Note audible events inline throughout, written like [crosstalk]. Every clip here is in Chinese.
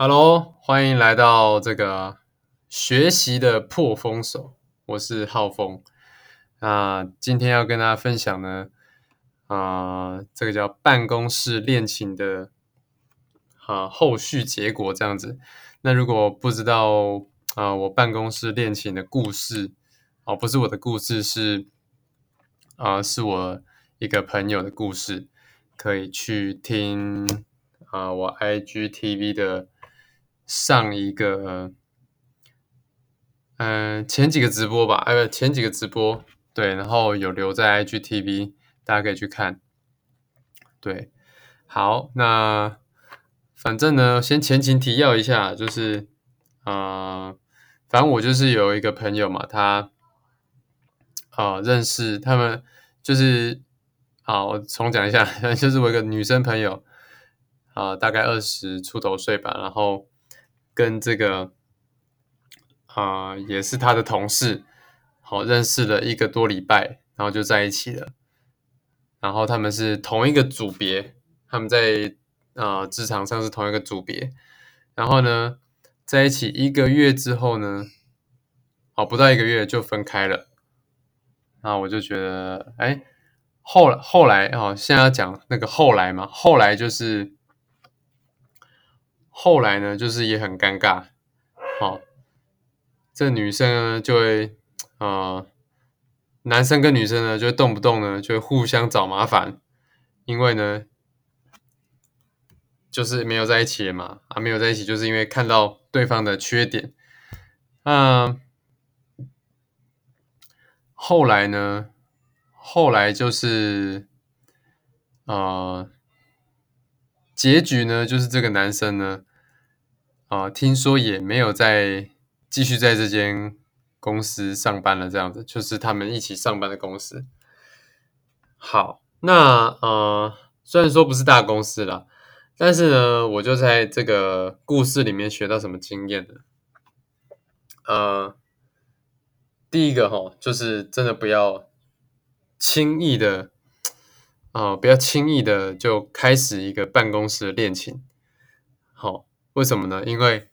Hello，欢迎来到这个学习的破风手，我是浩峰。那今天要跟大家分享呢，啊、这个叫办公室恋情的啊、后续结果这样子。那如果不知道啊、我办公室恋情的故事，哦，不是我的故事，是啊、是我一个朋友的故事，可以去听啊、我 IGTV 的上一个，嗯、前几个直播吧，呃，前几个直播，对，然后有留在 IGTV，大家可以去看。对，好，那反正呢，先前情提要一下，就是，啊，反正我就是有一个朋友嘛，他啊、认识他们，就是好，我重讲一下，[laughs] 就是我一个女生朋友，啊、大概二十出头岁吧，然后跟这个啊、也是他的同事，好认识了一个多礼拜，然后就在一起了。然后他们是同一个组别，他们在啊、职场上是同一个组别。然后呢，在一起一个月之后呢，哦，不到一个月就分开了。然后我就觉得，哎，后来后来哦，现在要讲那个后来嘛，后来就是后来呢，就是也很尴尬。好、这女生呢就会呃，男生跟女生呢就会动不动呢就会互相找麻烦，因为呢就是没有在一起了嘛，啊，没有在一起就是因为看到对方的缺点。那、后来呢，后来就是呃，结局呢就是这个男生呢，啊、听说也没有在继续在这间公司上班了，这样子，就是他们一起上班的公司。好，那呃，虽然说不是大公司啦，但是呢，我就在这个故事里面学到什么经验呢？呃，第一个哈，就是真的不要轻易的，啊、不要轻易的就开始一个办公室的恋情。好，为什么呢？因为，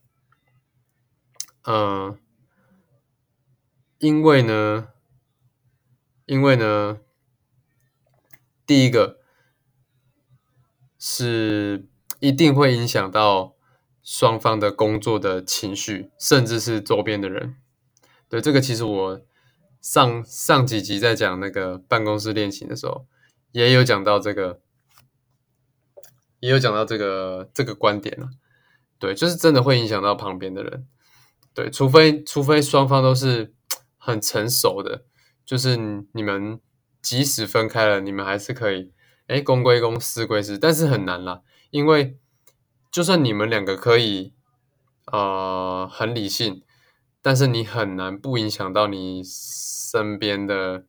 呃，因为呢，因为呢，第一个是一定会影响到双方的工作的情绪，甚至是周边的人。对，这个其实我上上几集在讲那个办公室恋情的时候，也有讲到这个，也有讲到这个这个观点了。对，就是真的会影响到旁边的人。对，除非除非双方都是很成熟的，就是你们即使分开了，你们还是可以，哎，公归公，私归私，但是很难啦，因为就算你们两个可以，呃，很理性，但是你很难不影响到你身边的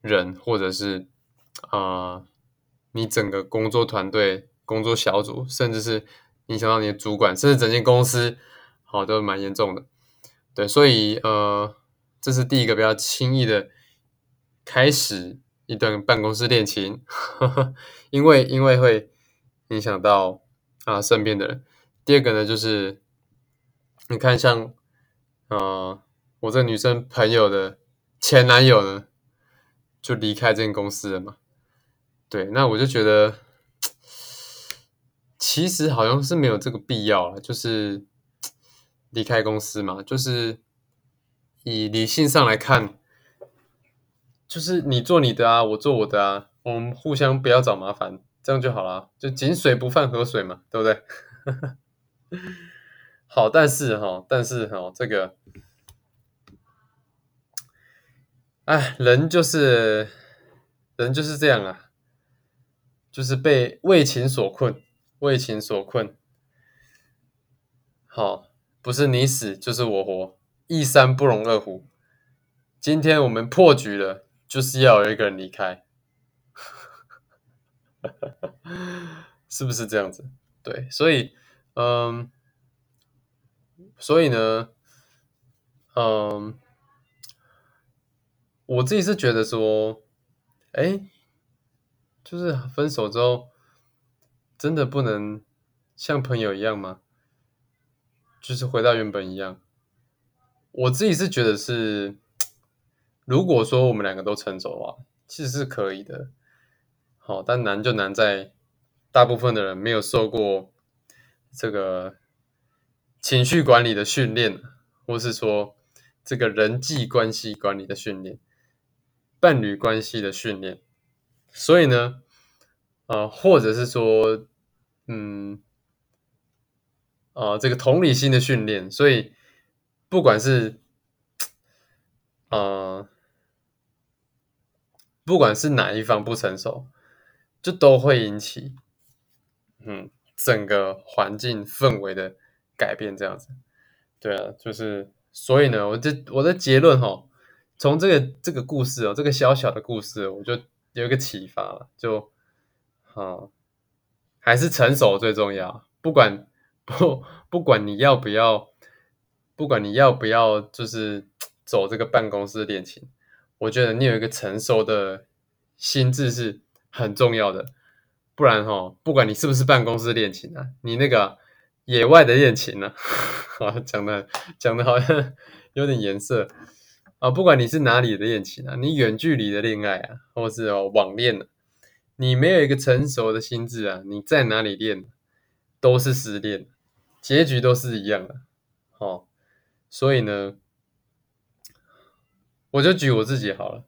人，或者是呃，你整个工作团队、工作小组，甚至是影响到你的主管，甚至整间公司，好、都蛮严重的。对，所以呃，这是第一个不要轻易的开始一段办公室恋情，[laughs] 因为因为会影响到啊、身边的人。第二个呢，就是你看像呃我这女生朋友的前男友呢，就离开这间公司了嘛。对，那我就觉得其实好像是没有这个必要了，就是 [tsk] 离开公司嘛，就是以理性上来看，就是你做你的啊，我做我的啊，我们互相不要找麻烦，这样就好了，就井水不犯河水嘛，对不对？[laughs] 好，但是哈，但是哈，这个，哎，人就是人就是这样啊，就是被为情所困，为情所困。好，不是你死就是我活，一山不容二虎。今天我们破局了，就是要有一个人离开，[laughs] 是不是这样子？对，所以，嗯，所以呢，嗯，我自己是觉得说，哎，就是分手之后，真的不能像朋友一样吗？就是回到原本一样。我自己是觉得是，如果说我们两个都成熟的话，其实是可以的。好，但难就难在大部分的人没有受过这个情绪管理的训练，或是说这个人际关系管理的训练、伴侣关系的训练。所以呢，呃，或者是说，嗯，啊，这个同理心的训练。所以。不管是，呃，不管是哪一方不成熟，就都会引起，嗯，整个环境氛围的改变。这样子，对啊，就是所以呢，我这我的结论哈，从这个这个故事哦，这个小小的故事，我就有一个启发了，就，啊，还是成熟最重要。不管不不管你要不要。不管你要不要，就是走这个办公室恋情，我觉得你有一个成熟的心智是很重要的。不然哈，不管你是不是办公室恋情啊，你那个野外的恋情呢，啊，讲的讲的好像有点颜色啊。不管你是哪里的恋情啊，你远距离的恋爱啊，或是哦网恋呢，你没有一个成熟的心智啊，你在哪里练都是失恋，结局都是一样的，哦。所以呢，我就举我自己好了。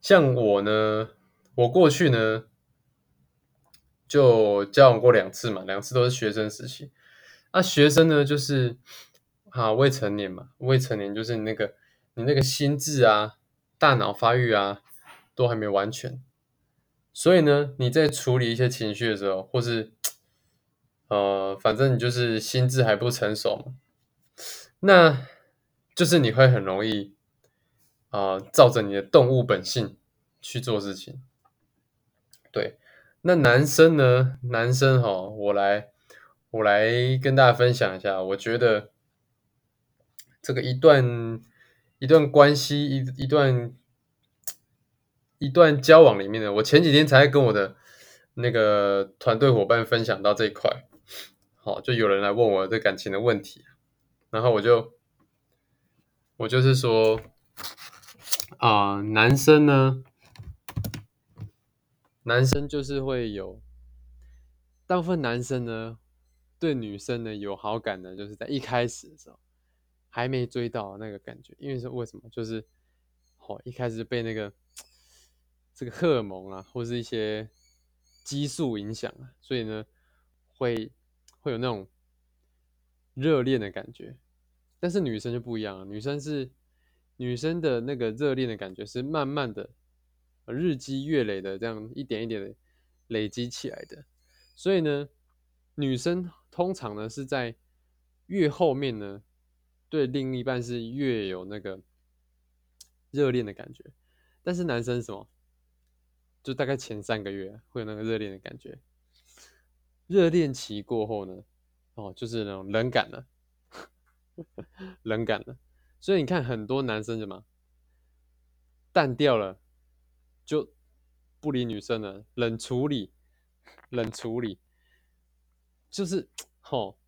像我呢，我过去呢就交往过两次嘛，两次都是学生时期。啊，学生呢就是啊未成年嘛，未成年就是你那个你那个心智啊、大脑发育啊都还没完全。所以呢，你在处理一些情绪的时候，或是呃，反正你就是心智还不成熟嘛。那就是你会很容易啊，照着你的动物本性去做事情。对，那男生呢？男生哈，我来我来跟大家分享一下。我觉得这个一段一段关系一一段一段交往里面呢，我前几天才跟我的那个团队伙伴分享到这一块。好，就有人来问我这感情的问题。然后我就，我就是说，啊，男生呢，男生就是会有，大部分男生呢，对女生呢有好感的，就是在一开始的时候，还没追到那个感觉，因为是为什么？就是，哦，一开始被那个这个荷尔蒙啊，或是一些激素影响啊，所以呢，会会有那种热恋的感觉。但是女生就不一样了，女生是女生的那个热恋的感觉是慢慢的日积月累的这样一点一点的累积起来的，所以呢，女生通常呢是在越后面呢对另一半是越有那个热恋的感觉，但是男生什么就大概前三个月会有那个热恋的感觉，热恋期过后呢，哦就是那种冷感了。[laughs] 冷感了，所以你看很多男生什么淡掉了，就不理女生了，冷处理，冷处理，就是吼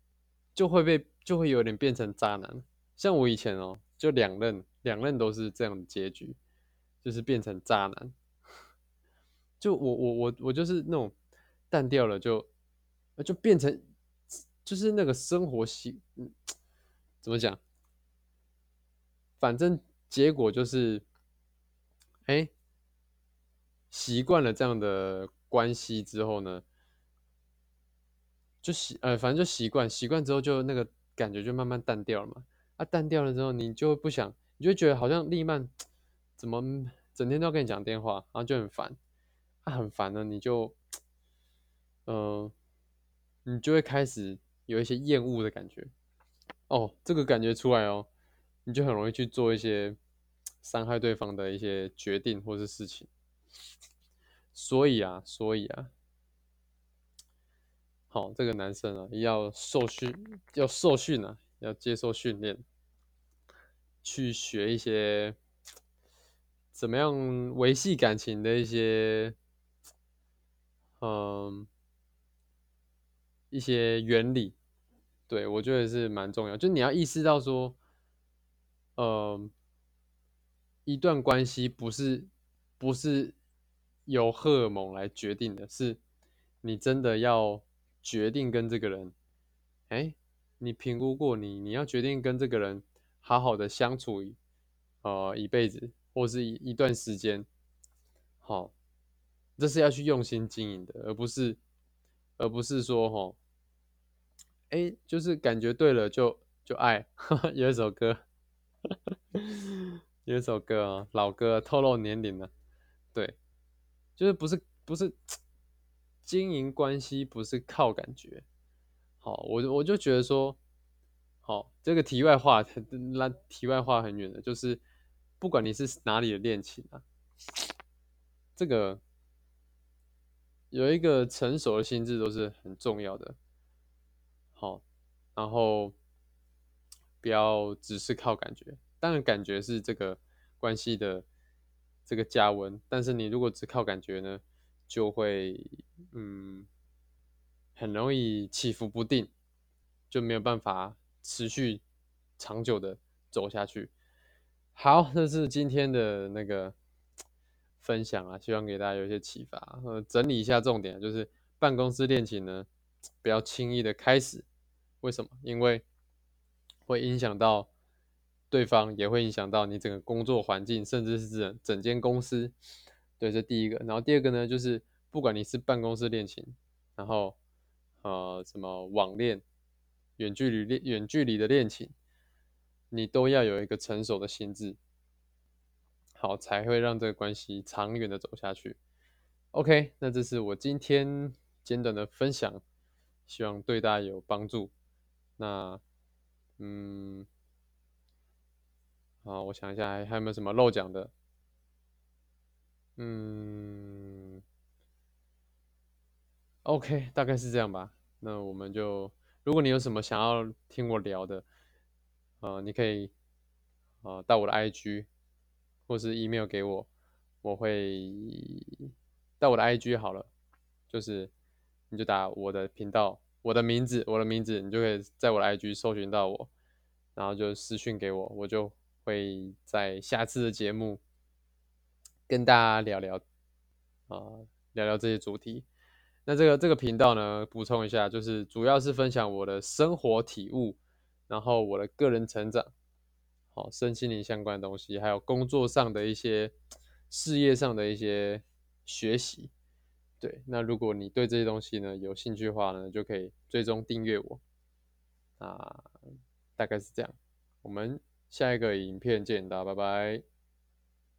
就会被就会有点变成渣男。像我以前哦，就两任两任都是这样的结局，就是变成渣男。就我我我我就是那种淡掉了，就就变成就是那个生活习嗯。怎么讲？反正结果就是，哎，习惯了这样的关系之后呢，就习呃，反正就习惯，习惯之后就那个感觉就慢慢淡掉了嘛。啊，淡掉了之后，你就不想，你就觉得好像丽曼 [tsk] 怎么整天都要跟你讲电话，然后就很烦。啊，很烦呢，你就，嗯，你就会开始有一些厌恶的感觉。哦，这个感觉出来哦，你就很容易去做一些伤害对方的一些决定或是事情。所以啊，所以啊，好，这个男生啊，要受训，要受训啊，要接受训练，去学一些怎么样维系感情的一些，嗯，一些原理。对我觉得是蛮重要，就你要意识到说，嗯，一段关系不是不是由荷尔蒙来决定的，是你真的要决定跟这个人，哎，你评估过你你要决定跟这个人好好的相处，呃，一辈子或是一一段时间，好，这是要去用心经营的，而不是而不是说吼。哎，就是感觉对了就就爱，[laughs] 有一首歌，有一首歌啊，老歌，透露年龄了。对，就是不是不是经营关系不是靠感觉。好，我我就觉得说，好，这个题外话，[laughs] 那题外话很远的，就是不管你是哪里的恋情啊，这个有一个成熟的心智都是很重要的。好，然后不要只是靠感觉，当然感觉是这个关系的这个加温，但是你如果只靠感觉呢，就会嗯很容易起伏不定，就没有办法持续长久的走下去。好，这是今天的那个分享啊，希望给大家有一些启发。呃，整理一下重点，就是办公室恋情呢。不要轻易的开始，为什么？因为会影响到对方，也会影响到你整个工作环境，甚至是整整间公司。对，这第一个。然后第二个呢，就是不管你是办公室恋情，然后呃什么网恋、远距离恋、远距离的恋情，你都要有一个成熟的心智，好，才会让这个关系长远的走下去。OK，那这是我今天简短的分享。希望对大家有帮助。那，嗯，好，我想一下，还还有没有什么漏讲的？嗯，OK，大概是这样吧。那我们就，如果你有什么想要听我聊的，呃，你可以，呃，到我的 IG 或是 email 给我，我会到我的 IG 好了，就是。你就打我的频道，我的名字，我的名字，你就可以在我的 IG 搜寻到我，然后就私讯给我，我就会在下次的节目跟大家聊聊啊，聊聊这些主题。那这个这个频道呢，补充一下，就是主要是分享我的生活体悟，然后我的个人成长，好，身心灵相关的东西，还有工作上的一些、事业上的一些学习。对，那如果你对这些东西呢有兴趣的话呢，就可以追踪订阅我，啊，大概是这样。我们下一个影片见，大家拜拜。